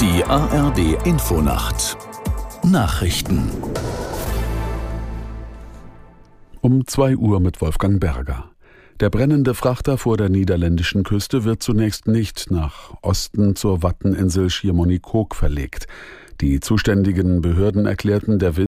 Die ARD Infonacht Nachrichten um 2 Uhr mit Wolfgang Berger. Der brennende Frachter vor der niederländischen Küste wird zunächst nicht nach Osten zur Watteninsel Schiermonnikoog verlegt. Die zuständigen Behörden erklärten, der Wind